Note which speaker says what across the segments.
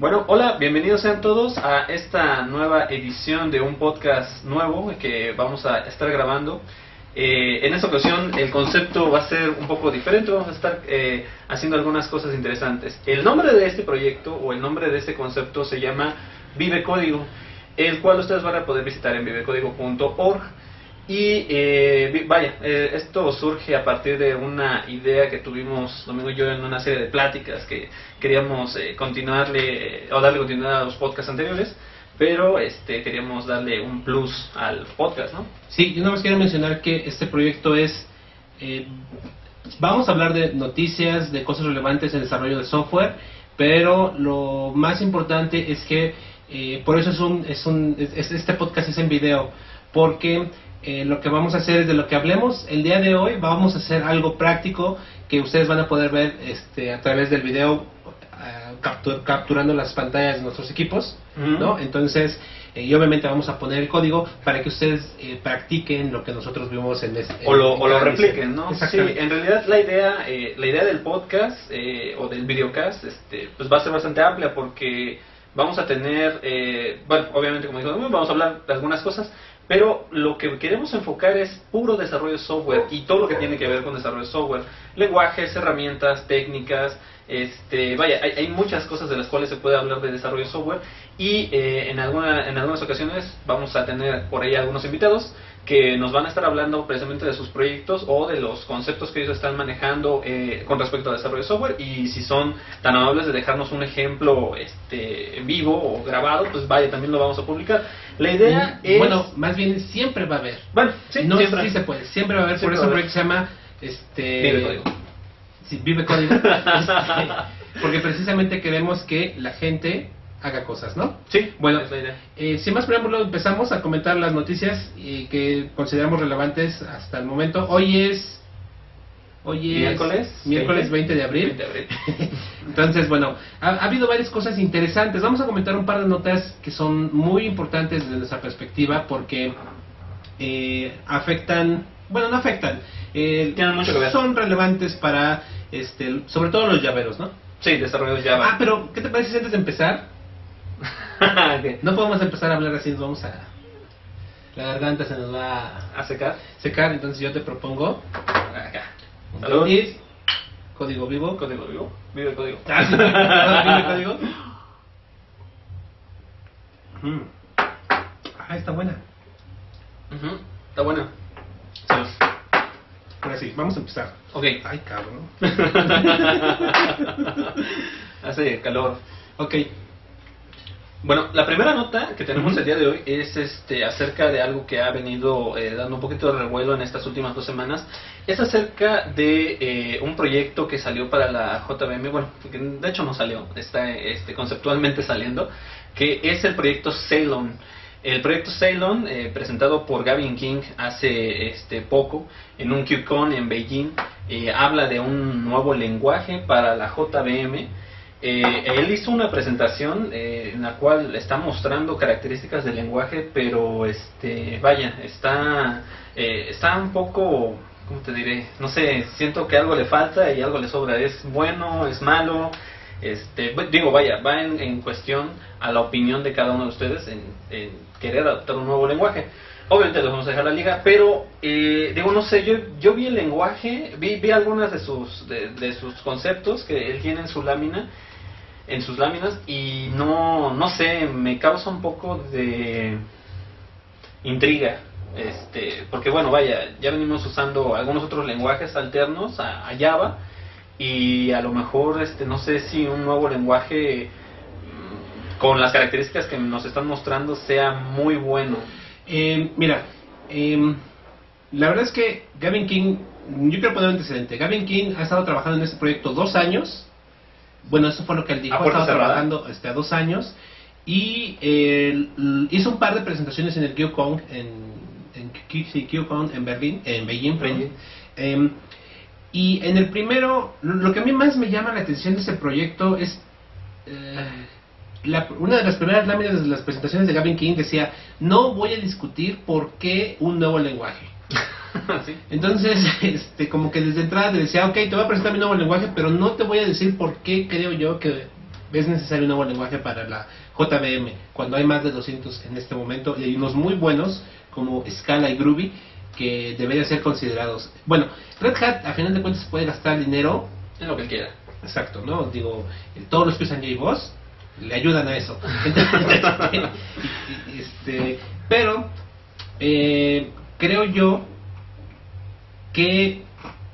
Speaker 1: Bueno, hola, bienvenidos sean todos a esta nueva edición de un podcast nuevo que vamos a estar grabando. Eh, en esta ocasión el concepto va a ser un poco diferente, vamos a estar eh, haciendo algunas cosas interesantes. El nombre de este proyecto o el nombre de este concepto se llama Vive Código, el cual ustedes van a poder visitar en vivecódigo.org. Y eh, vaya, eh, esto surge a partir de una idea que tuvimos Domingo y yo en una serie de pláticas que queríamos eh, continuarle o darle continuidad a los podcasts anteriores, pero este queríamos darle un plus al podcast, ¿no?
Speaker 2: Sí, yo nada más quiero mencionar que este proyecto es. eh, vamos a hablar de noticias, de cosas relevantes en desarrollo de software, pero lo más importante es que eh, por eso es un, es un es- este podcast es en video, porque eh, lo que vamos a hacer es de lo que hablemos el día de hoy, vamos a hacer algo práctico que ustedes van a poder ver este, a través del video eh, captu- capturando las pantallas de nuestros equipos, ¿no? Entonces, eh, y obviamente vamos a poner el código para que ustedes eh, practiquen lo que nosotros vimos en este
Speaker 1: o lo, o lo repliquen, ¿no? Sí, en realidad la idea, eh, la idea del podcast eh, o del videocast, este, pues va a ser bastante amplia porque vamos a tener, eh, bueno, obviamente como dijo, vamos a hablar de algunas cosas, pero lo que queremos enfocar es puro desarrollo de software y todo lo que tiene que ver con desarrollo de software, lenguajes, herramientas, técnicas, este, vaya, hay, hay muchas cosas de las cuales se puede hablar de desarrollo de software y eh, en, alguna, en algunas ocasiones vamos a tener por ahí algunos invitados que nos van a estar hablando precisamente de sus proyectos o de los conceptos que ellos están manejando eh, con respecto al desarrollo de software y si son tan amables de dejarnos un ejemplo este vivo o grabado, pues vaya, también lo vamos a publicar. La idea es...
Speaker 2: Mm, Bueno, más bien siempre va a haber.
Speaker 1: bueno, sí,
Speaker 2: no,
Speaker 1: siempre.
Speaker 2: sí se puede, siempre va a haber.
Speaker 1: Siempre
Speaker 2: por eso el proyecto se llama este,
Speaker 1: Vive Código.
Speaker 2: Sí, Vive Código. Este, porque precisamente queremos que la gente haga cosas, ¿no?
Speaker 1: Sí,
Speaker 2: Bueno,
Speaker 1: es la idea.
Speaker 2: Eh, sin más preámbulo, empezamos a comentar las noticias eh, que consideramos relevantes hasta el momento. Hoy es. Hoy es.
Speaker 1: Miércoles.
Speaker 2: Miércoles 20 de abril.
Speaker 1: 20 de abril.
Speaker 2: Entonces, bueno, ha, ha habido varias cosas interesantes. Vamos a comentar un par de notas que son muy importantes desde nuestra perspectiva porque eh, afectan, bueno, no afectan, eh,
Speaker 1: Tienen mucho que ver.
Speaker 2: son relevantes para, este, sobre todo los llaveros, ¿no?
Speaker 1: Sí, desarrollo de
Speaker 2: Ah,
Speaker 1: Java.
Speaker 2: pero, ¿qué te parece si antes de empezar? No podemos empezar a hablar así, nos vamos a... La garganta se nos va a
Speaker 1: ¿A secar?
Speaker 2: secar, entonces yo te propongo...
Speaker 1: Acá. Salud.
Speaker 2: brindis, Código vivo.
Speaker 1: Código vivo. Vive el código.
Speaker 2: Ah, sí, ¿vive código? Mm. Ah, está buena.
Speaker 1: Está buena.
Speaker 2: Ahora sí, vamos a empezar.
Speaker 1: Ok.
Speaker 2: Ay, cabrón.
Speaker 1: Hace calor.
Speaker 2: Ok.
Speaker 1: Bueno, la primera nota que tenemos
Speaker 2: Ujú.
Speaker 1: el día de hoy es este acerca de algo que ha venido eh, dando un poquito de revuelo en estas últimas dos semanas. Es acerca de eh, un proyecto que salió para la JVM, bueno, que de hecho no salió, está este, conceptualmente saliendo, que es el proyecto Ceylon. El proyecto Ceylon, eh, presentado por Gavin King hace este poco en un QCon en Beijing, eh, habla de un nuevo lenguaje para la JVM. Eh, él hizo una presentación eh, en la cual está mostrando características del lenguaje, pero este, vaya, está, eh, está un poco, ¿cómo te diré? No sé, siento que algo le falta y algo le sobra. Es bueno, es malo. Este, digo, vaya, va en, en cuestión a la opinión de cada uno de ustedes en, en querer adoptar un nuevo lenguaje. Obviamente les vamos a dejar la liga, pero eh, digo, no sé, yo, yo vi el lenguaje, vi, vi algunas de sus, de sus conceptos que él tiene en su lámina, en sus láminas, y no, no sé, me causa un poco de intriga. Este, porque bueno, vaya, ya venimos usando algunos otros lenguajes alternos a, a Java y a lo mejor, este, no sé si un nuevo lenguaje mm, con las características que nos están mostrando sea muy bueno.
Speaker 2: Eh, mira, em, la verdad es que Gavin King, yo quiero poner un antecedente. Gavin King ha estado trabajando en este proyecto dos años. Bueno, eso fue lo que él dijo.
Speaker 1: ¿A
Speaker 2: Ha
Speaker 1: puerta
Speaker 2: estado
Speaker 1: cerrada?
Speaker 2: trabajando este, a dos años. Y eh, hizo un par de presentaciones en el QCon, en, en, sí, en Berlín, en Beijing. Em, y en el primero, lo lo que a mí más me llama la atención de este proyecto es eh, la- una de las primeras láminas de las presentaciones de Gavin King decía, no voy a discutir por qué un nuevo lenguaje.
Speaker 1: Sí.
Speaker 2: Entonces, este, como que desde entrada le decía, ok, te voy a presentar mi nuevo lenguaje, pero no te voy a decir por qué creo yo que es necesario un nuevo lenguaje para la JVM, cuando hay más de 200 en este momento y hay unos muy buenos como Scala y Groovy que deberían ser considerados. Bueno, Red Hat a final de cuentas puede gastar dinero
Speaker 1: En lo que quiera.
Speaker 2: Exacto, ¿no? Digo, todos los que usan JBoss le ayudan a eso. este, pero eh, creo yo que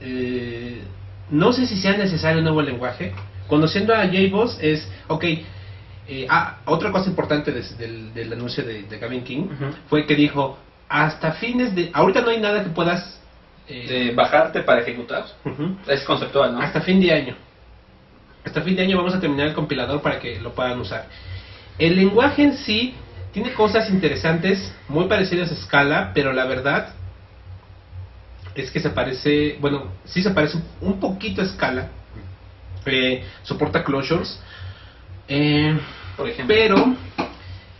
Speaker 2: eh, no sé si sea necesario un nuevo lenguaje. Conociendo a JBoss es, ok, eh, ah, otra cosa importante del, del anuncio de, de Gavin King fue que dijo, hasta fines de... Ahorita no hay nada que puedas... eh,
Speaker 1: De bajarte para ejecutar. Es conceptual, ¿no?
Speaker 2: hasta fin de año. Hasta fin de año vamos a terminar el compilador para que lo puedan usar. El lenguaje en sí tiene cosas interesantes, muy parecidas a Scala, pero la verdad es que se parece, bueno, sí se parece un poquito a Scala. Eh, soporta closures. Eh,
Speaker 1: Por ejemplo.
Speaker 2: pero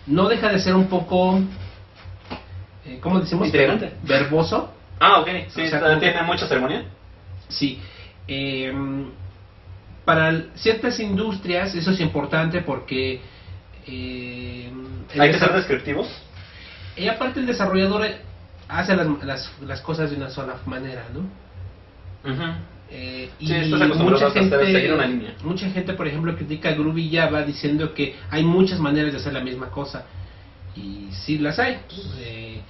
Speaker 2: no deja de ser un poco, eh, ¿cómo decimos? Verboso.
Speaker 1: Ah, ok. Sí,
Speaker 2: O sea,
Speaker 1: tiene mucha ceremonia.
Speaker 2: Sí. para ciertas industrias eso es importante porque...
Speaker 1: Hay que ser descriptivos.
Speaker 2: Y aparte el desarrollador hace las, las, las cosas de una sola manera, ¿no? Eh,
Speaker 1: Sí, estás acostumbrado a hacer- seguir una línea.
Speaker 2: mucha gente, por ejemplo, critica Groovy Java diciendo que hay muchas maneras de hacer la misma cosa. Y sí las hay. Eh,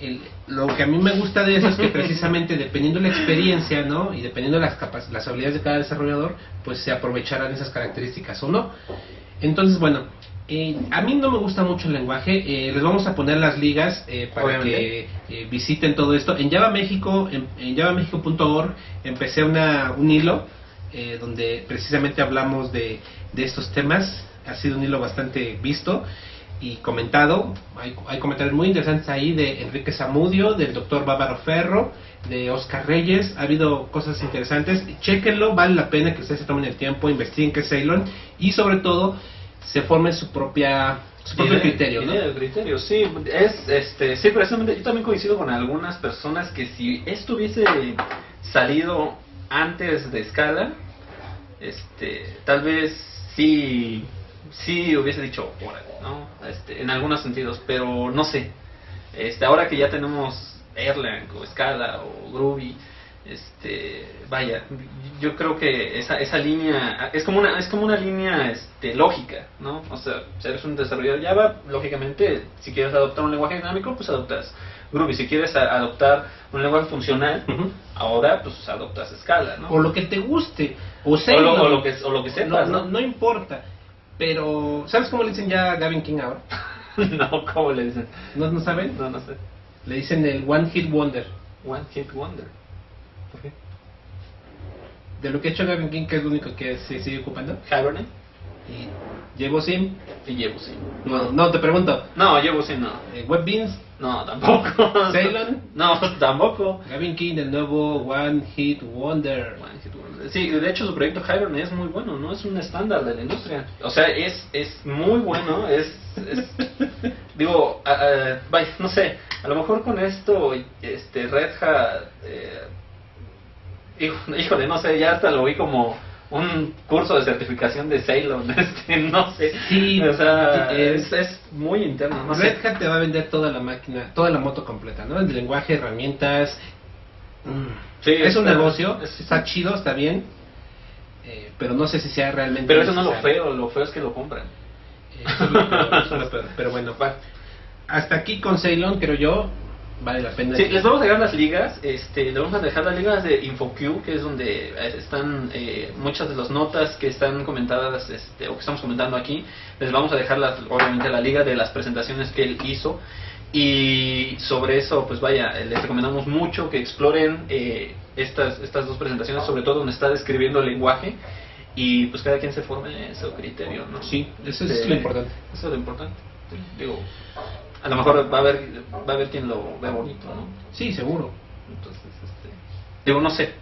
Speaker 2: el- lo que a mí me gusta de eso es que precisamente dependiendo de la experiencia, ¿no? Y dependiendo de las, capac- las habilidades de cada desarrollador, pues se aprovecharán esas características o no. Entonces, bueno, eh, a mí no me gusta mucho el lenguaje. eh, les vamos a poner las ligas eh, para que eh, visiten todo esto. En Java México, en, en javamexico.org, empecé una, un hilo eh, donde precisamente hablamos de, de estos temas. Ha sido un hilo bastante visto y comentado. Hay, hay comentarios muy interesantes ahí de Enrique Zamudio, del doctor Bávaro Ferro, de Oscar Reyes. Ha habido cosas interesantes. Chequenlo, vale la pena que ustedes se tomen el tiempo, investiguen qué es Ceylon y sobre todo se formen su propia su propio criterio.
Speaker 1: criterio, sí. Es, este, sí, precisamente yo también coincido con algunas personas que si esto hubiese salido antes de escala, este, tal vez sí, sí hubiese dicho, órale, ¿no? Este, en algunos sentidos, pero no sé. Este, ahora que ya tenemos Erlang o Scala o Groovy, este, vaya, yo creo que esa, esa línea es como una es como una línea este, lógica, ¿no? O sea, si eres un desarrollador Java, lógicamente, si quieres adoptar un lenguaje dinámico, pues adoptas Groovy. Si quieres a- adoptar un lenguaje funcional,
Speaker 2: Ujú.
Speaker 1: ahora pues adoptas Scala, ¿no?
Speaker 2: O lo que te guste. O,
Speaker 1: O
Speaker 2: Ceylon.
Speaker 1: lo, o lo que o lo que sepas,
Speaker 2: no, no, no importa. Pero, ¿sabes cómo le dicen ya a Gavin King ahora?
Speaker 1: no, ¿cómo le dicen?
Speaker 2: ¿No, no saben?
Speaker 1: No, no sé.
Speaker 2: Le dicen el One Hit Wonder.
Speaker 1: One Hit Wonder. ¿Por qué?
Speaker 2: De lo que ha hecho Gavin King, que es lo único que se sigue ocupando.
Speaker 1: Hibernate
Speaker 2: Y llevo Sim.
Speaker 1: y llevo sí.
Speaker 2: No, no, te pregunto.
Speaker 1: No, llevo sí, no.
Speaker 2: eh, WebBeans,
Speaker 1: No, tampoco.
Speaker 2: Ceylon.
Speaker 1: No, tampoco.
Speaker 2: Gavin King, el nuevo One Hit Wonder.
Speaker 1: One Hit Wonder. Sí, de hecho su proyecto Hibernate es muy bueno, ¿no? Es un estándar de la industria. O sea, es, es muy bueno, es... es- digo, a- a- vaya, no sé, a lo mejor con esto, este, Red Hat... Eh, híjole, no sé, ya hasta lo vi como un curso de certificación de Ceylon, este, no sé.
Speaker 2: Sí,
Speaker 1: o sea,
Speaker 2: es-
Speaker 1: es, muy interno, no
Speaker 2: Red. Hat te va a vender toda la máquina, toda la moto completa, ¿no? El lenguaje, herramientas. mm,
Speaker 1: Sí,
Speaker 2: es un negocio,
Speaker 1: es-
Speaker 2: está chido, está bien. eh, pero no sé si sea realmente.
Speaker 1: Pero eso no es lo feo, lo feo es que lo compran.
Speaker 2: Eh. Pero bueno,
Speaker 1: Va.
Speaker 2: hasta aquí con Ceylon, creo yo, vale la pena.
Speaker 1: Sí, les vamos a dejar las ligas, este, les vamos a dejar las ligas de InfoQ, que es donde eh, están eh, muchas de las notas que están comentadas, este, o que estamos comentando aquí, les vamos a dejar las, obviamente la liga de las presentaciones que él hizo, y sobre eso, pues vaya, eh, les recomendamos mucho que exploren eh, estas, estas dos presentaciones, sobre todo donde está describiendo el lenguaje, y pues cada quien se forme su criterio, ¿no?
Speaker 2: Sí, eso es
Speaker 1: Este,
Speaker 2: lo importante.
Speaker 1: Eso es lo importante. Digo, a lo mejor va a haber, va a haber quien lo ve bonito, ¿no?
Speaker 2: Sí, seguro.
Speaker 1: Entonces, este, digo, no sé,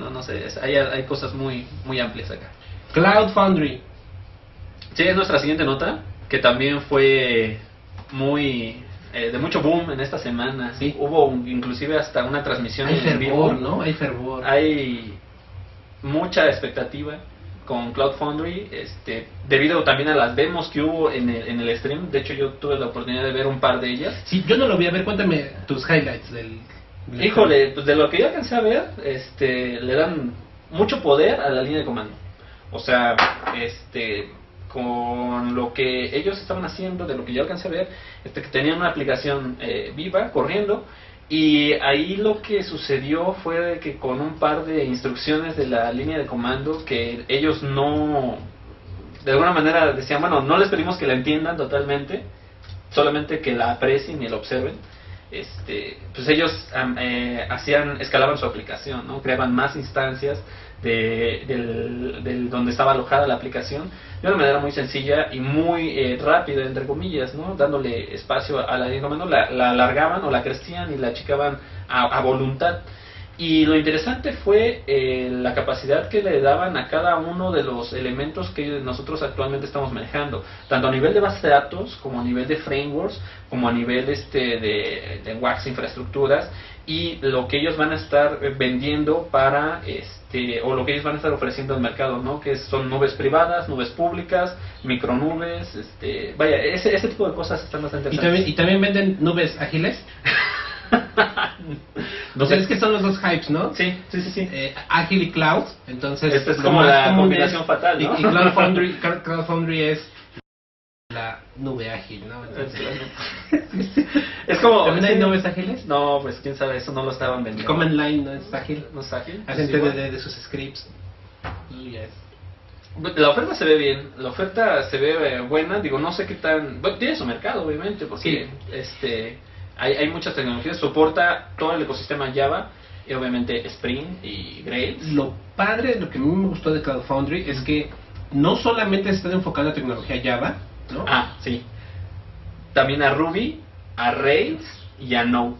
Speaker 1: no, no sé, es- hay, hay cosas muy, muy amplias acá.
Speaker 2: Cloud Foundry.
Speaker 1: Sí, es nuestra siguiente nota, que también fue muy eh, de mucho boom en esta semana.
Speaker 2: Sí.
Speaker 1: Hubo un- inclusive hasta una transmisión
Speaker 2: Hay
Speaker 1: en vivo.
Speaker 2: fervor, ¿no? Hay fervor.
Speaker 1: Hay mucha expectativa con Cloud Foundry, este, debido también a las demos que hubo en el, en el stream. De hecho, yo tuve la oportunidad de ver un par de ellas.
Speaker 2: Sí, yo no lo vi. A ver, cuéntame tus highlights del... del-
Speaker 1: Híjole, pues de lo que yo alcancé a ver, este, le dan mucho poder a la línea de comando. O sea, este, con lo que ellos estaban haciendo, de lo que yo alcancé a ver, este, que tenían una aplicación eh, viva corriendo y ahí lo que sucedió fue que con un par de instrucciones de la línea de comando que ellos no, de alguna manera decían, bueno, no les pedimos que la entiendan totalmente, solamente que la aprecien y la observen. Este, pues ellos eh, hacían, escalaban su aplicación, ¿no? Creaban más instancias de, del, del donde estaba alojada la aplicación de una manera muy sencilla y muy eh, rápida, entre comillas, ¿no? Dándole espacio a la comando, la, la alargaban o la crecían y la achicaban a, a voluntad. Y lo interesante fue eh, la capacidad que le daban a cada uno de los elementos que nosotros actualmente estamos manejando, tanto a nivel de base de datos, como a nivel de frameworks, como a nivel este de, de wax infraestructuras, y lo que ellos van a estar eh, vendiendo para este o lo que ellos van a estar ofreciendo al mercado, ¿no? Que son nubes privadas, nubes públicas, micronubes, este, vaya, ese, ese tipo de cosas están bastante
Speaker 2: ¿Y también,
Speaker 1: interesantes.
Speaker 2: ¿Y también venden nubes ágiles? O sea, es que son los dos hypes, ¿no?
Speaker 1: Sí, sí, sí, sí.
Speaker 2: Eh, Ágil y Cloud. Entonces,
Speaker 1: Esta es como la
Speaker 2: común
Speaker 1: combinación
Speaker 2: es-
Speaker 1: fatal, ¿no?
Speaker 2: Y, y Cloud, Foundry, Cloud Foundry es la nube ágil, ¿no? Entonces,
Speaker 1: Es como.
Speaker 2: ¿También hay
Speaker 1: sí.
Speaker 2: nubes ágiles?
Speaker 1: No, pues quién sabe, eso no lo estaban vendiendo.
Speaker 2: Command Line no es ágil.
Speaker 1: ¿No es ágil?
Speaker 2: Hacen
Speaker 1: Pues.
Speaker 2: TDD de sus scripts. Y ya es.
Speaker 1: La oferta se ve bien, la oferta se ve eh, buena, digo, no sé qué tan... Bueno, tiene su mercado, obviamente, porque este hay, hay muchas tecnologías, soporta todo el ecosistema Java, y obviamente Spring y Grails.
Speaker 2: Lo padre, lo que a mí me gustó de Cloud Foundry es que no solamente se están enfocando a tecnología Java, ¿no?
Speaker 1: Ah, sí. También a Ruby, a Rails y a Node.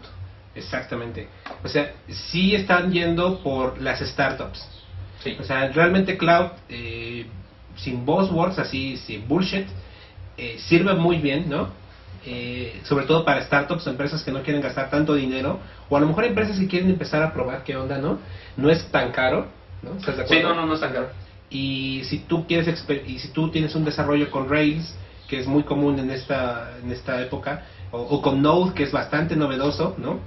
Speaker 2: Exactamente. O sea, sí están yendo por las startups.
Speaker 1: Sí.
Speaker 2: O sea, realmente Cloud, eh, sin buzzwords, así, sin bullshit, eh, sirve muy bien, ¿no? Eh, sobre todo para startups, empresas que no quieren gastar tanto dinero, o a lo mejor empresas que quieren empezar a probar qué onda, ¿no? No es tan caro, ¿no? ¿Estás de
Speaker 1: Sí, no, no, no es tan caro.
Speaker 2: Y si tú quieres exper- y si tú tienes un desarrollo con Rails, que es muy común en esta en esta época, o, o con Node, que es bastante novedoso, ¿no?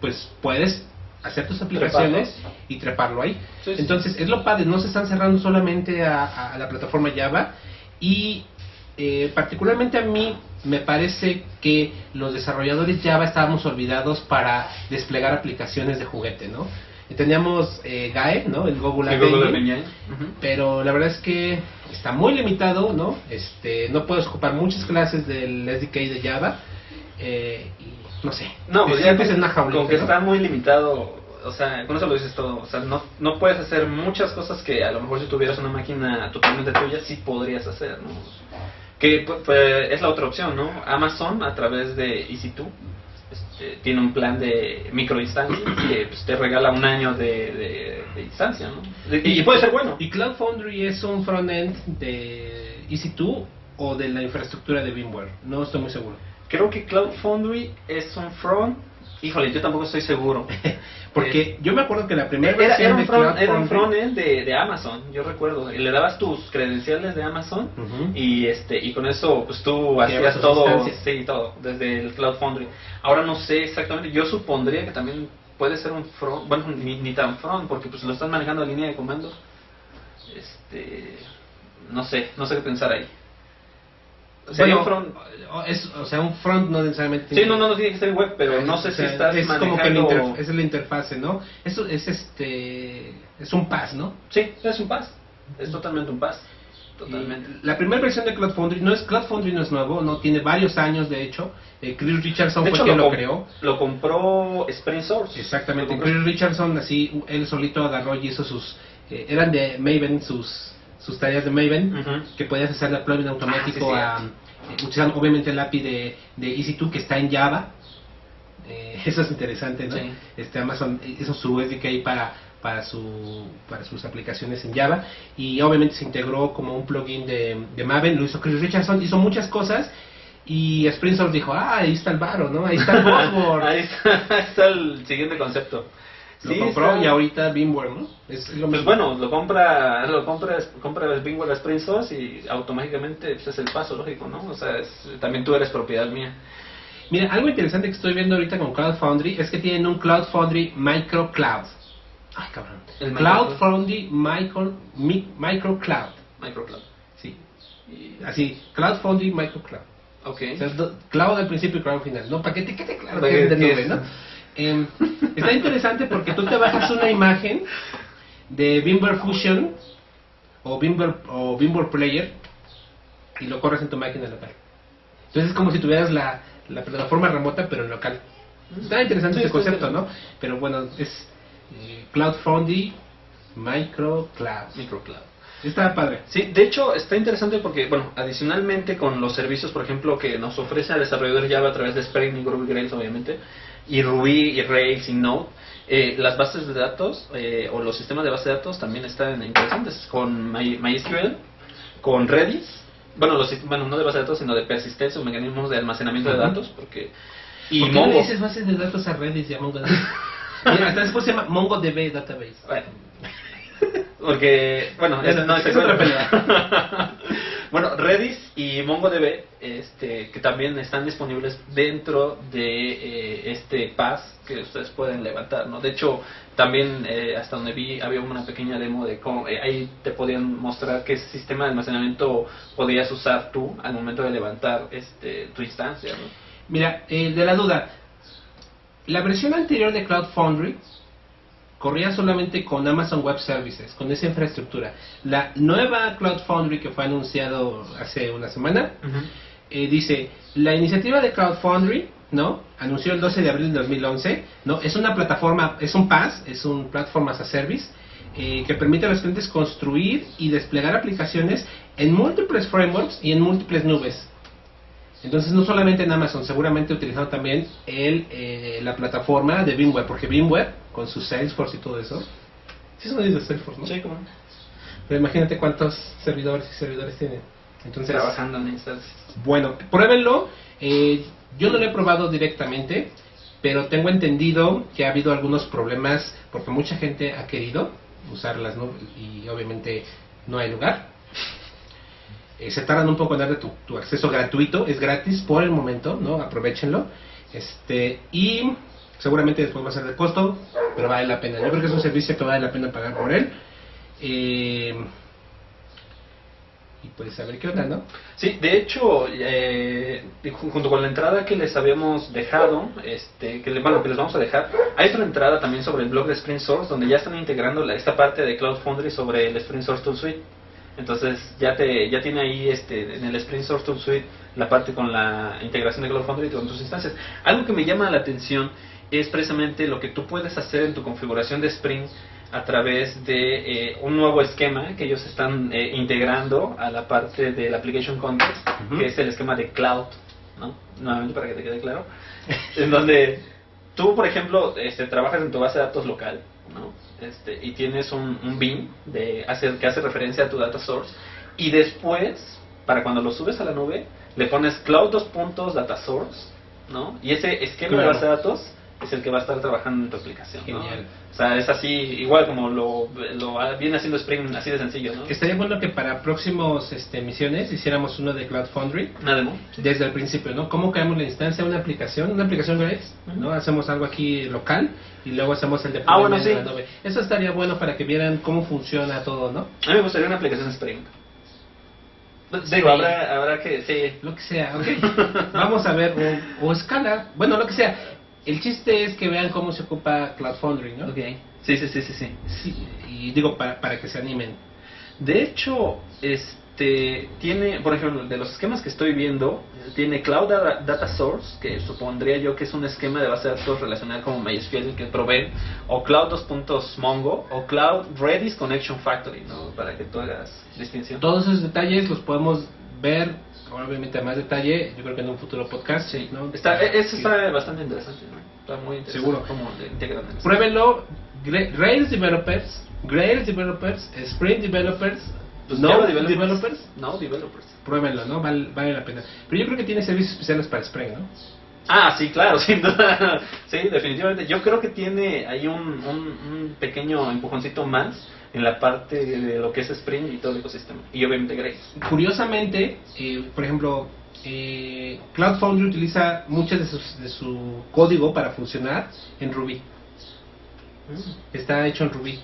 Speaker 2: Pues puedes hacer tus aplicaciones y treparlo ahí.
Speaker 1: Sí, sí.
Speaker 2: Entonces, es lo padre, no se están cerrando solamente a la plataforma Java y eh, particularmente a mí me parece que los desarrolladores Java estábamos olvidados para desplegar aplicaciones de juguete, ¿no? Teníamos eh, GAE, ¿no? El Google Engine.
Speaker 1: Ujú.
Speaker 2: pero la verdad es que está muy limitado, ¿no? Este, no puedes ocupar muchas clases del SDK de Java eh, y no sé.
Speaker 1: No, pues ya con,
Speaker 2: en una jaulita,
Speaker 1: con que
Speaker 2: ¿no?
Speaker 1: está muy limitado, o sea, con eso lo dices todo. O sea, no, no puedes hacer muchas cosas que a lo mejor si tuvieras una máquina totalmente tuya sí podrías hacer, ¿no? Que pu- pues, es la otra opción, ¿no? Amazon a través de EC2 este, tiene un plan de microinstancias que pues, te regala un año de, de, de instancia, ¿no? De- y, puede ser bueno.
Speaker 2: ¿Y Cloud Foundry es un frontend de EC2 o de la infraestructura de VMware? No estoy muy seguro.
Speaker 1: Creo que Cloud Foundry es un front. Híjole, yo tampoco estoy seguro.
Speaker 2: Porque yo me acuerdo que la primera
Speaker 1: Era,
Speaker 2: versión
Speaker 1: era un
Speaker 2: de
Speaker 1: front, era un de, de Amazon, yo recuerdo. Le dabas tus credenciales de Amazon y este y con eso pues tú hacías todo, sí, todo desde el Cloud Foundry. Ahora no sé exactamente, yo supondría que también puede ser un front, bueno, ni, ni tan front porque pues lo están manejando a línea de comando. Este no sé, no sé qué pensar ahí. Sería
Speaker 2: Bueno,
Speaker 1: un front
Speaker 2: es, o sea, un front no necesariamente
Speaker 1: Sí, no, no, no tiene que ser web, pero no sé
Speaker 2: O
Speaker 1: si
Speaker 2: sea,
Speaker 1: estás
Speaker 2: es como que
Speaker 1: manejando...
Speaker 2: interf- es la interfase, ¿no? Eso es este es un pass, ¿no?
Speaker 1: Sí, es un pass. Es totalmente un pass. Totalmente.
Speaker 2: Y La primera versión de Cloud Foundry no es Cloud Foundry no es nuevo, no tiene varios años de hecho. Eh, Chris Richardson
Speaker 1: De
Speaker 2: fue
Speaker 1: hecho,
Speaker 2: quien
Speaker 1: lo,
Speaker 2: lo creó.
Speaker 1: lo compró Spring Source.
Speaker 2: Exactamente. Chris Richardson así él solito agarró y hizo sus eh, eran de Maven sus sus tareas de Maven que podías hacer deployment automático
Speaker 1: Ah,
Speaker 2: a eh, utilizando obviamente el API de, de EC2 que está en Java. Eh, eso es interesante, ¿no?
Speaker 1: Sí.
Speaker 2: Este Amazon hizo su SDK para para su para sus aplicaciones en Java y obviamente se integró como un plugin de, de Maven, lo hizo Chris Richardson, hizo muchas cosas y Spring Source dijo, ah, ahí está el varo, ¿no? Ahí está el.
Speaker 1: Ahí está, ahí está el siguiente concepto.
Speaker 2: Lo
Speaker 1: Sí,
Speaker 2: compró
Speaker 1: está-
Speaker 2: y ahorita VMware, ¿no? Es lo
Speaker 1: Pues
Speaker 2: mismo.
Speaker 1: bueno, lo compra, lo compra, compra Bingwell Spring Source y automáticamente pues, es el paso lógico, ¿no? O sea, es- también tú eres propiedad mía.
Speaker 2: Mira, algo interesante que estoy viendo ahorita con Cloud Foundry es que tienen un Cloud Foundry Micro Cloud. Ay, cabrón.
Speaker 1: El
Speaker 2: Cloud
Speaker 1: Micro-
Speaker 2: Foundry Micro, Mi- Micro Cloud.
Speaker 1: Microcloud.
Speaker 2: Sí. Y así, Cloud Foundry Micro Cloud.
Speaker 1: Ok.
Speaker 2: O sea, do- cloud al principio y cloud al final. No, para que te quede claro de nube, ¿no? Em, está interesante porque tú te bajas una imagen de VMware Fusion o VMware, o VMware Player y lo corres en tu máquina local. Entonces es como si tuvieras la, la plataforma remota pero en local. Está interesante
Speaker 1: Sí,
Speaker 2: concepto, ¿no? Pero bueno, es eh, Cloud Foundry Micro Cloud.
Speaker 1: Microcloud.
Speaker 2: Está padre.
Speaker 1: Sí, de hecho está interesante porque, bueno, adicionalmente con los servicios, por ejemplo, que nos ofrece el desarrollador Java a través de Spring y Groovy Grails, obviamente, y Ruby y Rails y Node, eh, las bases de datos eh, o los sistemas de base de datos también están interesantes con My- MySQL, con Redis, bueno, los, bueno, no de base de datos, sino de persistencia o mecanismos de almacenamiento de datos, porque... Y
Speaker 2: ¿Por qué
Speaker 1: Mongo.
Speaker 2: le dices bases de datos a Redis y a MongoDB? Mira, hasta después se llama MongoDB Database.
Speaker 1: Bueno, porque, bueno,
Speaker 2: Es-
Speaker 1: no
Speaker 2: es
Speaker 1: es
Speaker 2: otra
Speaker 1: pelea. bueno, Redis y MongoDB, este, que también están disponibles dentro de eh, este pass que ustedes pueden levantar, ¿no? De hecho, también eh, hasta donde vi había una pequeña demo de cómo eh, ahí te podían mostrar qué sistema de almacenamiento podías usar tú al momento de levantar este tu instancia, ¿no?
Speaker 2: Mira, eh, de la duda, la versión anterior de Cloud Foundry corría solamente con Amazon Web Services, con esa infraestructura. La nueva Cloud Foundry que fue anunciado hace una semana, eh, dice, la iniciativa de Cloud Foundry, ¿no? Anunció el 12 de abril de 2011, ¿no? Es una plataforma, es un PaaS, es un Platform as a Service, eh, que permite a los clientes construir y desplegar aplicaciones en múltiples frameworks y en múltiples nubes. Entonces, no solamente en Amazon, seguramente utilizando también el, eh, la plataforma de VMware, porque VMware, con su Salesforce y todo eso, sí son de Salesforce, ¿no?
Speaker 1: Sí, como
Speaker 2: Pero imagínate cuántos servidores y servidores tienen. Entonces,
Speaker 1: trabajando en instancias.
Speaker 2: bueno, pruébenlo. Eh, yo no lo he probado directamente, pero tengo entendido que ha habido algunos problemas porque mucha gente ha querido usarlas ¿no? y obviamente no hay lugar. Eh, se tardan un poco en darle tu, acceso gratuito, es gratis por el momento, ¿no? Aprovechenlo. Este, y seguramente después va a ser de costo, pero vale la pena. Yo creo que es un servicio que vale la pena pagar por él. Eh, y pues a ver qué onda, ¿no?
Speaker 1: Sí, de hecho, eh, ju- junto con la entrada que les habíamos dejado, este, que, bueno, que les vamos a dejar, hay otra entrada también sobre el blog de Spring Source, donde ya están integrando la- esta parte de Cloud Foundry sobre el Spring Source Tool Suite. Entonces ya te ya tiene ahí este en el Spring Source Tool Suite la parte con la integración de Cloud Foundry con tus instancias. Algo que me llama la atención es precisamente lo que tú puedes hacer en tu configuración de Spring a través de eh, un nuevo esquema que ellos están eh, integrando a la parte del Application Context, que es el esquema de Cloud, ¿no? Nuevamente para que te quede claro. en donde tú, por ejemplo, este, trabajas en tu base de datos local, ¿no? Este, y tienes un, un bin de hacer, que hace referencia a tu data source, y después, para cuando lo subes a la nube, le pones cloud dos puntos data source, ¿no? Y ese esquema de base de datos es el que va a estar trabajando en tu aplicación. ¿no?
Speaker 2: Genial.
Speaker 1: O sea, es así, igual como lo, lo viene haciendo Spring, así de sencillo, ¿no?
Speaker 2: Estaría bueno que para próximos este, misiones hiciéramos uno de Cloud Foundry
Speaker 1: Una demo.
Speaker 2: desde el principio, ¿no? ¿Cómo creamos la instancia de una aplicación? Una aplicación Grace, ¿no? Hacemos algo aquí local y luego hacemos el de
Speaker 1: Ah, bueno, sí.
Speaker 2: la nube. Eso estaría bueno para que vieran cómo funciona todo, ¿no?
Speaker 1: A mí me gustaría una aplicación Spring. Digo, habrá, habrá que, sí.
Speaker 2: Lo que sea, ok. Vamos a ver, o, o escala, bueno, lo que sea. El chiste es que vean cómo se ocupa Cloud Foundry, ¿no?
Speaker 1: Ok. Sí, sí, sí, sí, sí.
Speaker 2: Sí, y digo, para, para que se animen.
Speaker 1: De hecho, este tiene, por ejemplo, de los esquemas que estoy viendo, tiene Cloud Data Source, que supondría yo que es un esquema de base de datos relacional como MySQL que proveen, o Cloud 2. Mongo, o Cloud Redis Connection Factory, ¿no? Para que tú hagas distinción.
Speaker 2: Todos esos detalles los podemos ver, obviamente a más detalle, yo creo que en un futuro podcast.
Speaker 1: Sí,
Speaker 2: ¿no?
Speaker 1: está, e- eso
Speaker 2: Sí.
Speaker 1: está bastante interesante. Está muy interesante.
Speaker 2: Seguro.
Speaker 1: El-
Speaker 2: Pruébenlo, Rails Developers, Grails Developers, Spring Developers,
Speaker 1: Pues
Speaker 2: no
Speaker 1: Java
Speaker 2: developers.
Speaker 1: No, developers.
Speaker 2: pruébenlo, ¿no? Vale, vale la pena. Pero yo creo que tiene servicios especiales para Spring, ¿no?
Speaker 1: Ah, sí, claro, sin duda. Sí, definitivamente. Yo creo que tiene ahí un, un, pequeño empujoncito más en la parte de lo que es Spring y todo el ecosistema. Y obviamente Grace.
Speaker 2: Curiosamente, eh, por ejemplo, eh, Cloud Foundry utiliza mucho de, de su código para funcionar en Ruby. Mm. Está hecho en Ruby.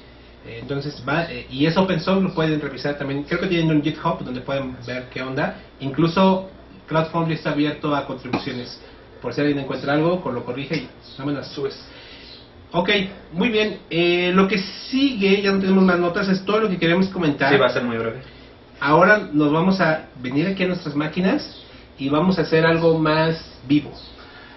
Speaker 2: Eh, entonces va, eh, y es open source, lo pueden revisar también. Creo que tienen un GitHub donde pueden ver qué onda. Incluso Cloud Foundry está abierto a contribuciones. Por si alguien encuentra algo, lo corrige y no las subes. Ok, muy bien. Eh, lo que sigue, ya no tenemos más notas, es todo lo que queremos comentar.
Speaker 1: Sí, va a ser muy breve.
Speaker 2: Ahora nos vamos a venir aquí a nuestras máquinas y vamos a hacer algo más vivo.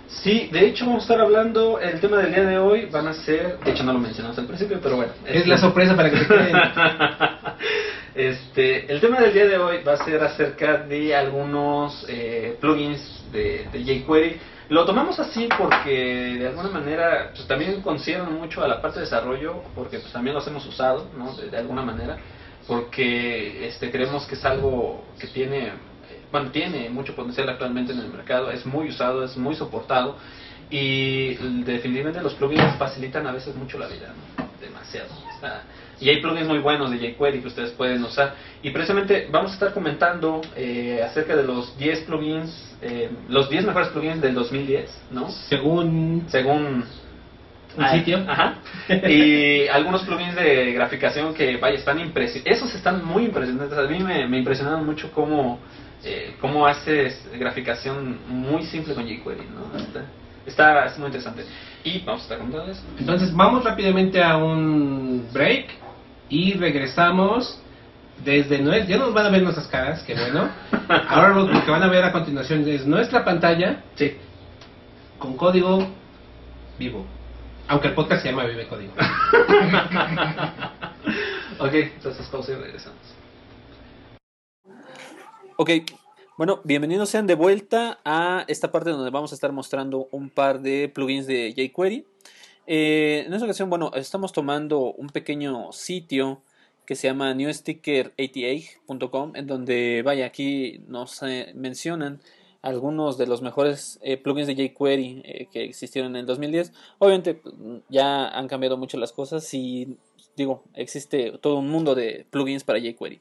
Speaker 1: Sí, de hecho vamos a estar hablando, el tema del día de hoy van a ser, de hecho no lo mencionamos al principio, pero bueno.
Speaker 2: Es, la sorpresa para que se queden.
Speaker 1: este, el tema del día de hoy va a ser acerca de algunos eh, plugins de, de jQuery. Lo tomamos así porque de alguna manera pues, también consideran mucho a la parte de desarrollo, porque pues, también los hemos usado, ¿no? De, alguna manera, porque este, creemos que es algo que tiene bueno, tiene mucho potencial actualmente en el mercado, es muy usado, es muy soportado y definitivamente los plugins facilitan a veces mucho la vida, demasiado. Y hay plugins muy buenos de jQuery que ustedes pueden usar. Y precisamente vamos a estar comentando eh, acerca de los 10 plugins, eh, los 10 mejores plugins del 2010, ¿no?
Speaker 2: Según...
Speaker 1: Según
Speaker 2: un sitio.
Speaker 1: Ajá. Y algunos plugins de graficación que, vaya, están impresionantes. Esos están muy impresionantes. A mí me, me impresionaron mucho cómo eh, cómo haces graficación muy simple con jQuery, ¿no? Está, está, muy interesante. Y vamos a estar contando eso.
Speaker 2: Entonces vamos rápidamente a un break y regresamos desde nuestra... Ya nos van a ver nuestras caras, qué bueno. Ahora lo que van a ver a continuación es nuestra pantalla
Speaker 1: sí.
Speaker 2: con código vivo. Aunque el podcast se llama Vive Código.
Speaker 1: ok, entonces pausa y regresamos. Ok, bueno, bienvenidos sean de vuelta a esta parte donde vamos a estar mostrando un par de plugins de jQuery. Eh, en esta ocasión, bueno, estamos tomando un pequeño sitio que se llama newsticker88.com, en donde, vaya, aquí nos eh, mencionan algunos de los mejores eh, plugins de jQuery que existieron en el 2010. Obviamente ya han cambiado mucho las cosas y digo, existe todo un mundo de plugins para jQuery.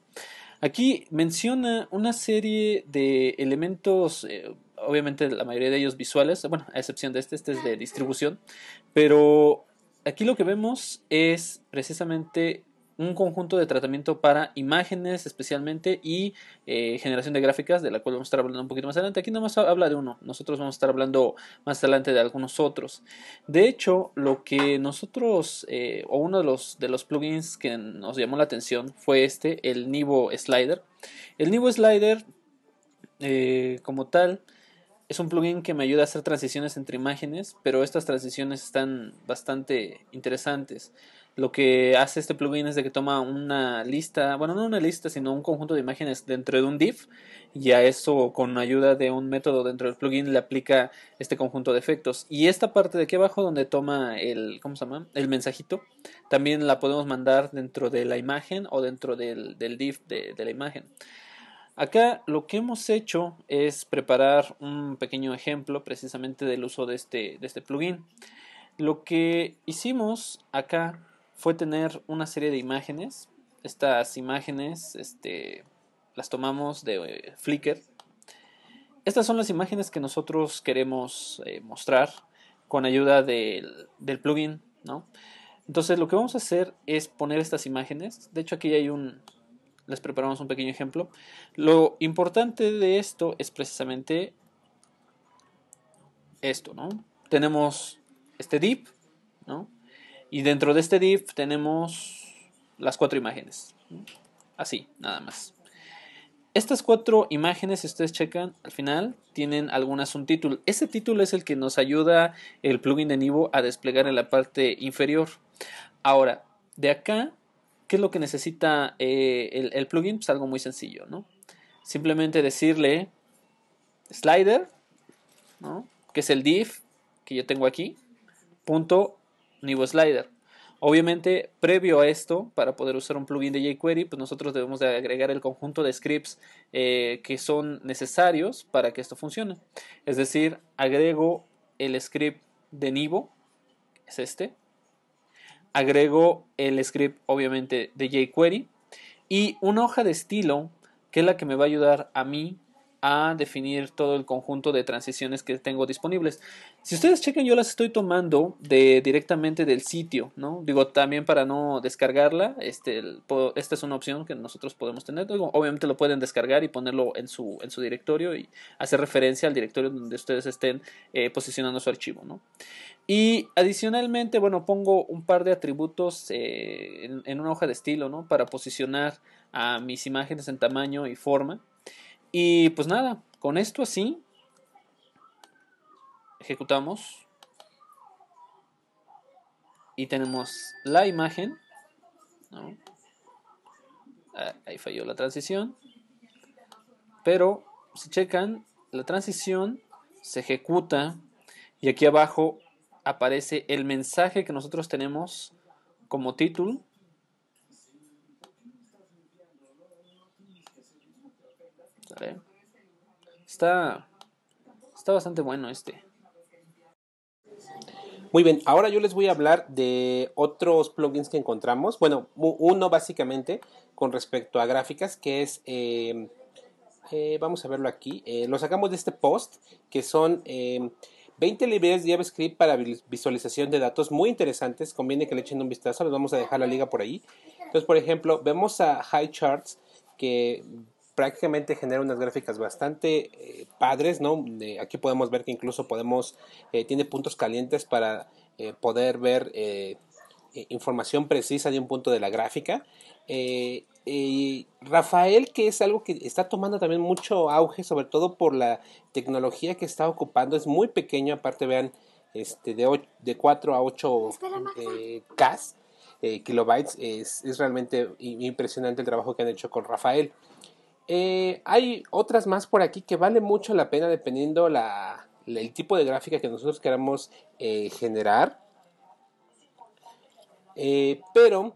Speaker 1: Aquí menciona una serie de elementos, eh, obviamente la mayoría de ellos visuales, bueno, a excepción de este, este es de distribución, pero aquí lo que vemos es precisamente un conjunto de tratamiento para imágenes especialmente y eh, generación de gráficas, de la cual vamos a estar hablando un poquito más adelante. Aquí más habla de uno, nosotros vamos a estar hablando más adelante de algunos otros. De hecho, lo que nosotros, eh, o uno de los, de los plugins que nos llamó la atención fue este, el Nivo Slider. El Nivo Slider, eh, como tal, es un plugin que me ayuda a hacer transiciones entre imágenes, pero estas transiciones están bastante interesantes. Lo que hace este plugin es de que toma una lista, bueno, no una lista, sino un conjunto de imágenes dentro de un div y a eso con ayuda de un método dentro del plugin le aplica este conjunto de efectos. Y esta parte de aquí abajo donde toma el, ¿cómo se llama? El mensajito, también la podemos mandar dentro de la imagen o dentro del, del div de, de la imagen. Acá lo que hemos hecho es preparar un pequeño ejemplo precisamente del uso de este, de este plugin. Lo que hicimos acá fue tener una serie de imágenes. Estas imágenes este, las tomamos de eh, Flickr. Estas son las imágenes que nosotros queremos eh, mostrar con ayuda del, del plugin. ¿no? Entonces lo que vamos a hacer es poner estas imágenes. De hecho aquí hay un... Les preparamos un pequeño ejemplo. Lo importante de esto es precisamente esto, ¿no? Tenemos este div, ¿no? Y dentro de este div tenemos las cuatro imágenes. Así, nada más. Estas cuatro imágenes, si ustedes checan, al final tienen algunas un título. Ese título es el que nos ayuda el plugin de Nivo a desplegar en la parte inferior. Ahora, de acá, ¿qué es lo que necesita eh, el, plugin? Pues algo muy sencillo, ¿no? Simplemente decirle slider, ¿no? Que es el div que yo tengo aquí, punto Nivo Slider. Obviamente, previo a esto, para poder usar un plugin de jQuery, pues nosotros debemos de agregar el conjunto de scripts eh, que son necesarios para que esto funcione. Es decir, agrego el script de Nivo, es este. Agrego el script obviamente de jQuery y una hoja de estilo que es la que me va a ayudar a mí a definir todo el conjunto de transiciones que tengo disponibles. Si ustedes chequen, yo las estoy tomando de, directamente del sitio, ¿no? Digo, también para no descargarla, este, esta es una opción que nosotros podemos tener. obviamente lo pueden descargar y ponerlo en su, en su directorio y hacer referencia al directorio donde ustedes estén eh, posicionando su archivo, ¿no? Y adicionalmente, bueno, pongo un par de atributos eh, en, en una hoja de estilo, ¿no? Para posicionar a mis imágenes en tamaño y forma. Y pues nada, con esto así, ejecutamos. Y tenemos la imagen. Ah, ahí falló la transición. Pero si checan, la transición se ejecuta y aquí abajo aparece el mensaje que nosotros tenemos como título Está, está bastante bueno este.
Speaker 2: Muy bien, ahora yo les voy a hablar de otros plugins que encontramos. Bueno, uno básicamente con respecto a gráficas, que es, em, eh, vamos a verlo aquí, eh, lo sacamos de este post, que son 20 em, librerías de JavaScript para visualización de datos muy interesantes. Conviene que le echen un vistazo, les vamos a dejar la liga por ahí. Entonces, por ejemplo, vemos a High Charts, que prácticamente genera unas gráficas bastante eh, padres, ¿no? aquí podemos ver que incluso podemos, eh, tiene puntos calientes para eh, poder ver información precisa de un punto de la gráfica. Rafael, que es algo que está tomando también mucho auge, sobre todo por la tecnología que está ocupando, es muy pequeño, aparte vean, este, de, de 4 a 8 K. kilobytes es, es realmente impresionante el trabajo que han hecho con Rafael. Eh, hay otras más por aquí que vale mucho la pena dependiendo la, el tipo de gráfica que nosotros queramos eh, generar. Eh, pero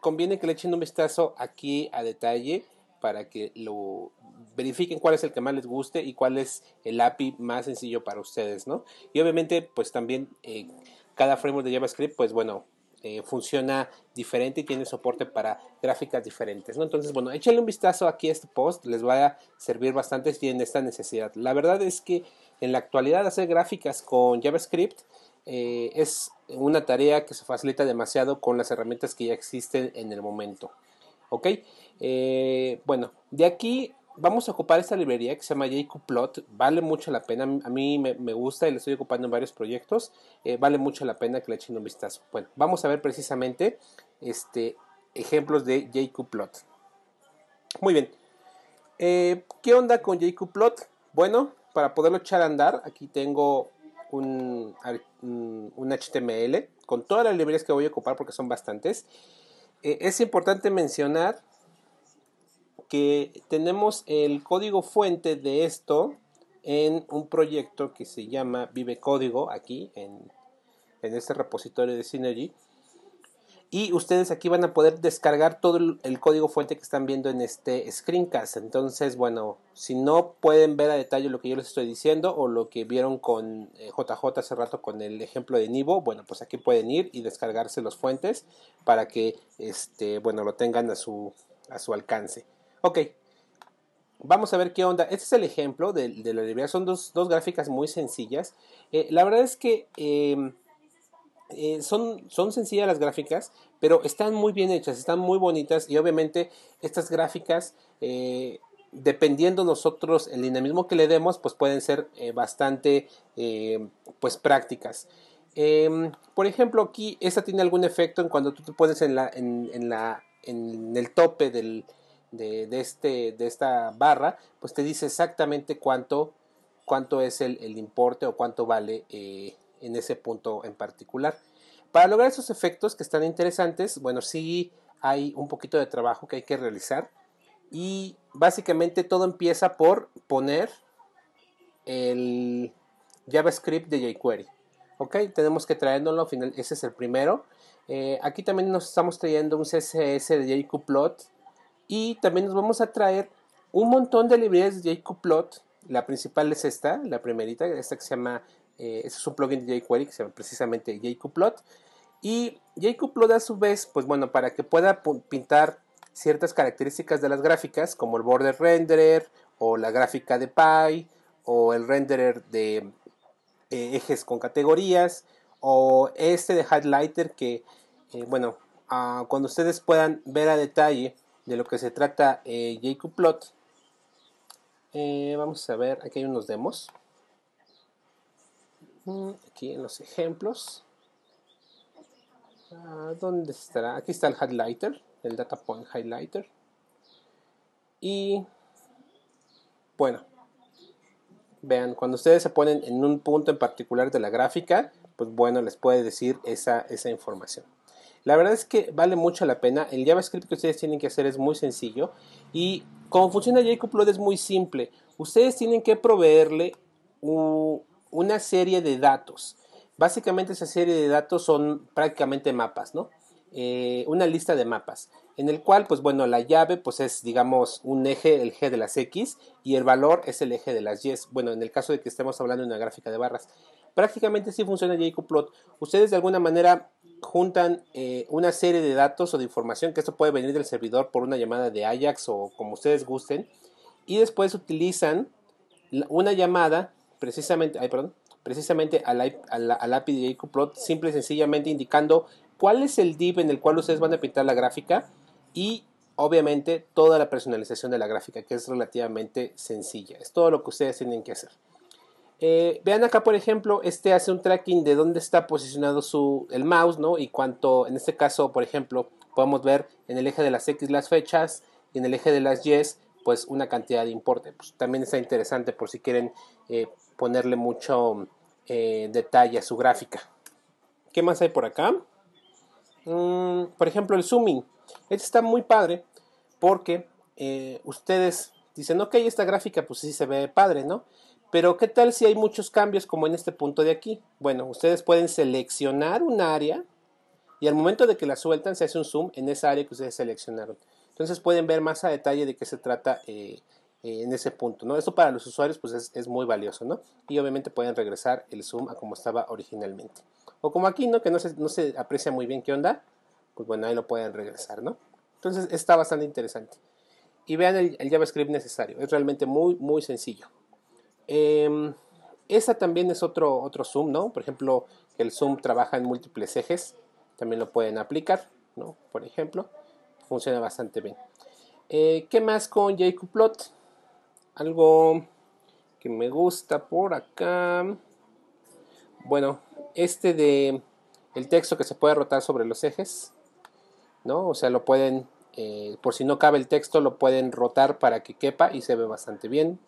Speaker 2: conviene que le echen un vistazo aquí a detalle para que lo verifiquen cuál es el que más les guste y cuál es el API más sencillo para ustedes, ¿no? Y obviamente, pues también cada framework de JavaScript, pues bueno, eh, funciona diferente y tiene soporte para gráficas diferentes. ¿no? Entonces, bueno, échenle un vistazo aquí a este post, les va a servir bastante si tienen esta necesidad. La verdad es que en la actualidad hacer gráficas con JavaScript eh, es una tarea que se facilita demasiado con las herramientas que ya existen en el momento. ¿Ok? Eh, bueno, de aquí vamos a ocupar esta librería que se llama JQplot. Vale mucho la pena. A mí me, gusta y la estoy ocupando en varios proyectos. Eh, vale mucho la pena que le echen un vistazo. Bueno, vamos a ver precisamente este, ejemplos de JQplot. Muy bien. Eh, ¿Qué onda con JQplot? Bueno, para poderlo echar a andar, aquí tengo un, un HTML con todas las librerías que voy a ocupar porque son bastantes. Eh, es importante mencionar que tenemos el código fuente de esto en un proyecto que se llama Vive Código aquí en, este repositorio de Synergy. Y ustedes aquí van a poder descargar todo el, código fuente que están viendo en este screencast. Entonces, bueno, si no pueden ver a detalle lo que yo les estoy diciendo o lo que vieron con JJ eh, hace rato con el ejemplo de Nivo, bueno, pues aquí pueden ir y descargarse los fuentes para que, este, bueno, lo tengan a su, a su alcance. Ok, vamos a ver qué onda. Este es el ejemplo de, la librería. Son dos, gráficas muy sencillas. Eh, la verdad es que em, eh, son, son sencillas las gráficas, pero están muy bien hechas, están muy bonitas y obviamente estas gráficas, eh, dependiendo nosotros el dinamismo que le demos, pues pueden ser bastante pues prácticas. Em, por ejemplo, aquí esta tiene algún efecto en cuando tú te pones en, la, en, la, en el tope del, de, este, de esta barra, pues te dice exactamente cuánto, cuánto es el, importe o cuánto vale eh, en ese punto en particular. Para lograr esos efectos que están interesantes, bueno, sí hay un poquito de trabajo que hay que realizar y básicamente todo empieza por poner el JavaScript de jQuery. Ok, tenemos que traérnoslo, al final ese es el primero. Eh, aquí también nos estamos trayendo un CSS de jQplot y también nos vamos a traer un montón de librerías de jQplot. La principal es esta, la primerita, esta que se llama Eh, ese es un plugin de jQuery que se llama precisamente jQplot. Y jQplot a su vez, pues bueno, para que pueda pintar ciertas características de las gráficas, como el border renderer, o la gráfica de Py, o el renderer de eh, ejes con categorías, o este de highlighter que, eh, bueno, ah, cuando ustedes puedan ver a detalle de lo que se trata eh, jQplot, eh, vamos a ver, aquí hay unos demos. Mm, aquí en los ejemplos. Ah, ¿Dónde estará? Aquí está el highlighter, el data point highlighter. Y bueno, vean, cuando ustedes se ponen en un punto en particular de la gráfica, pues bueno, les puede decir esa, esa información. La verdad es que vale mucho la pena. El JavaScript que ustedes tienen que hacer es muy sencillo y como funciona jQplot es muy simple. Ustedes tienen que proveerle una serie de datos. Básicamente esa serie de datos son prácticamente mapas, ¿no? Eh, una lista de mapas en el cual pues bueno la llave pues es digamos un eje el G de las X y el valor es el eje de las Y bueno en el caso de que estemos hablando de una gráfica de barras prácticamente así funciona jQplot ustedes de alguna manera juntan eh, una serie de datos o de información que esto puede venir del servidor por una llamada de Ajax o como ustedes gusten y después utilizan una llamada precisamente, ay, perdón, precisamente al, al, API de jQplot simple y sencillamente indicando cuál es el div en el cual ustedes van a pintar la gráfica y obviamente toda la personalización de la gráfica que es relativamente sencilla. Es todo lo que ustedes tienen que hacer eh, vean acá, por ejemplo, este hace un tracking de dónde está posicionado su, el mouse, ¿no? Y cuánto, en este caso, por ejemplo, podemos ver en el eje de las X las fechas y en el eje de las Y, pues una cantidad de importe. Pues, también está interesante por si quieren eh, ponerle mucho eh, detalle a su gráfica. ¿Qué más hay por acá? Mm, por ejemplo, el zooming. Este está muy padre porque ustedes dicen, ok, esta gráfica pues sí se ve padre, ¿no? Pero ¿qué tal si hay muchos cambios como en este punto de aquí? Bueno, ustedes pueden seleccionar un área y al momento de que la sueltan se hace un zoom en esa área que ustedes seleccionaron. Entonces pueden ver más a detalle de qué se trata eh, eh, en ese punto. ¿no? Esto para los usuarios pues es, muy valioso. ¿no? Y obviamente pueden regresar el zoom a como estaba originalmente. O como aquí, ¿no? que no se, no se aprecia muy bien qué onda, pues bueno, ahí lo pueden regresar. ¿no? Entonces está bastante interesante. Y vean el, el JavaScript necesario. Es realmente muy, muy sencillo. Eh, esa también es otro, otro zoom, ¿no? Por ejemplo, el zoom trabaja en múltiples ejes, también lo pueden aplicar, ¿no? Por ejemplo, funciona bastante bien. Eh, ¿Qué más con jQplot? Algo que me gusta por acá. Bueno, este de el texto que se puede rotar sobre los ejes, ¿no? O sea, lo pueden, eh, por si no cabe el texto, lo pueden rotar para que quepa y se ve bastante bien.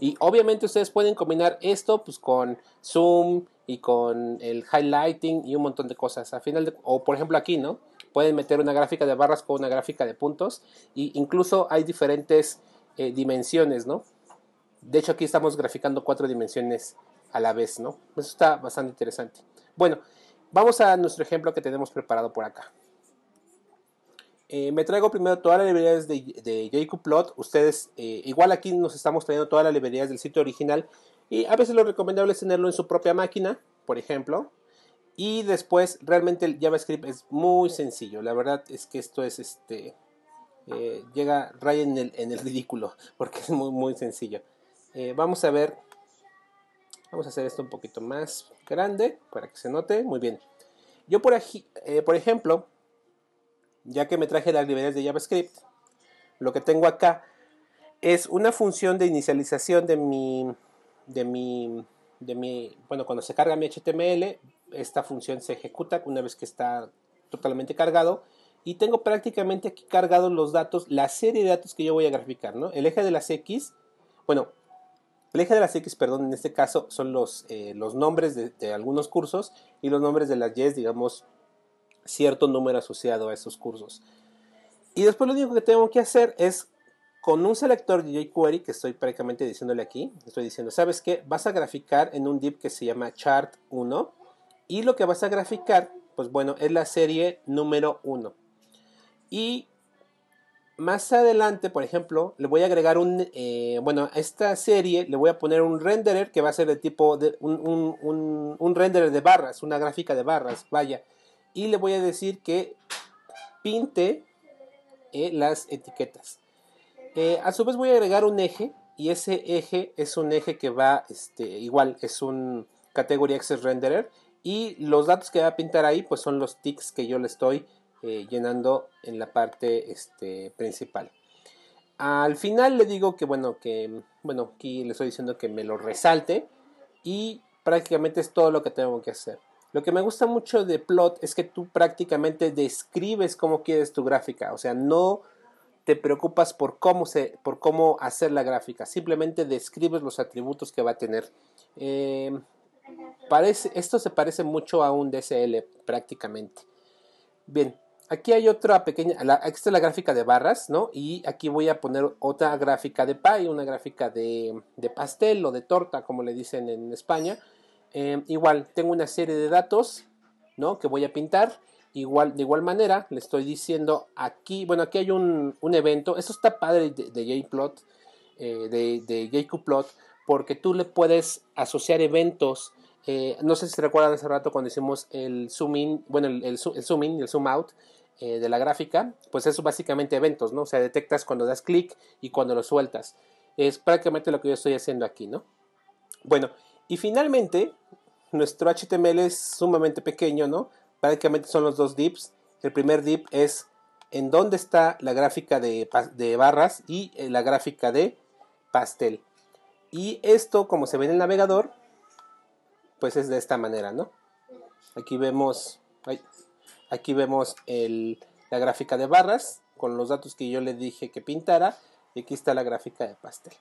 Speaker 2: Y obviamente ustedes pueden combinar esto pues con zoom y con el highlighting y un montón de cosas. Al final o por ejemplo aquí, ¿no? Pueden meter una gráfica de barras con una gráfica de puntos y incluso hay diferentes eh, dimensiones, ¿no? De hecho aquí estamos graficando cuatro dimensiones a la vez, ¿no? Eso está bastante interesante. Bueno, vamos a nuestro ejemplo que tenemos preparado por acá. Eh, me traigo primero todas las librerías de, de jQplot. Ustedes, eh, igual aquí nos estamos trayendo todas las librerías del sitio original. Y a veces lo recomendable es tenerlo en su propia máquina, por ejemplo. Y después, realmente el JavaScript es muy sencillo. La verdad es que esto es este. Eh, llega raya en el, en el, ridículo, porque es muy, muy sencillo. vamos a ver. Vamos a hacer esto un poquito más grande para que se note. Muy bien. Yo por, aquí, por ejemplo, ya que me traje las librerías de JavaScript, lo que tengo acá es una función de inicialización de mi, de mi, de mi, bueno, cuando se carga mi HTML, esta función se ejecuta una vez que está totalmente cargado y tengo prácticamente aquí cargados los datos, la serie de datos que yo voy a graficar, ¿no? El eje de las X, bueno, el eje de las X, perdón, en este caso son los, eh, los nombres de, algunos cursos y los nombres de las Y, digamos, cierto número asociado a esos cursos. Y después lo único que tengo que hacer es con un selector de jQuery que estoy prácticamente diciéndole aquí, estoy diciendo, ¿sabes qué? Vas a graficar en un div que se llama chart1 y lo que vas a graficar, pues bueno, es la serie número 1. Y más adelante, por ejemplo, le voy a agregar un, eh, bueno, a esta serie le voy a poner un renderer que va a ser de tipo, de, un, un, un, un renderer de barras, una gráfica de barras, vaya. Y le voy a decir que pinte eh, las etiquetas. Eh, a su vez voy a agregar un eje y ese eje es un eje que va, este, igual, es un Category Access Renderer y los datos que va a pintar ahí pues son los ticks que yo le estoy eh, llenando en la parte este, principal. Al final le digo que bueno, que bueno, aquí le estoy diciendo que me lo resalte y prácticamente es todo lo que tengo que hacer. Lo que me gusta mucho de Plot es que tú prácticamente describes cómo quieres tu gráfica, o sea, no te preocupas por cómo, se, por cómo hacer la gráfica, simplemente describes los atributos que va a tener. Eh, parece, esto se parece mucho a un DSL prácticamente. Bien, aquí hay otra pequeña, la, esta es la gráfica de barras, ¿no? Y aquí voy a poner otra gráfica de pie, una gráfica de, de pastel o de torta, como le dicen en España. Eh, igual, tengo una serie de datos, ¿no? Que voy a pintar. Igual, de igual manera, le estoy diciendo aquí, bueno, aquí hay un, un evento. Esto está padre de, JPlot, eh, de, de JQplot, porque tú le puedes asociar eventos. Eh, no sé si recuerdan hace rato cuando hicimos el zoom in, bueno, el, el, el zoom in y el zoom out eh, de la gráfica, pues eso básicamente eventos, ¿no? O sea, detectas cuando das clic y cuando lo sueltas. Es prácticamente lo que yo estoy haciendo aquí, ¿no? Bueno, y finalmente, nuestro HTML es sumamente pequeño, ¿no? Prácticamente son los dos dips. El primer dip es en dónde está la gráfica de, de barras y eh, la gráfica de pastel. Y esto, como se ve en el navegador, pues es de esta manera, ¿no? Aquí vemos, aquí vemos la gráfica de barras con los datos que yo le dije que pintara. Y aquí está la gráfica de pastel.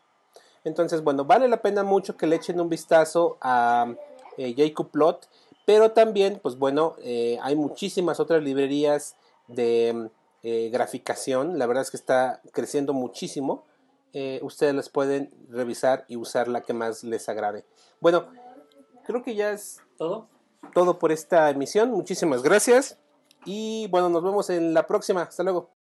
Speaker 2: Entonces, bueno, vale la pena mucho que le echen un vistazo a eh, JQplot, pero también, pues bueno, eh, hay muchísimas otras librerías de eh, graficación. La verdad es que está creciendo muchísimo. Eh, ustedes las pueden revisar y usar la que más les agrade. Bueno, creo que ya es
Speaker 3: ¿Todo?
Speaker 2: todo por esta emisión. Muchísimas gracias. Y bueno, nos vemos en la próxima. Hasta luego.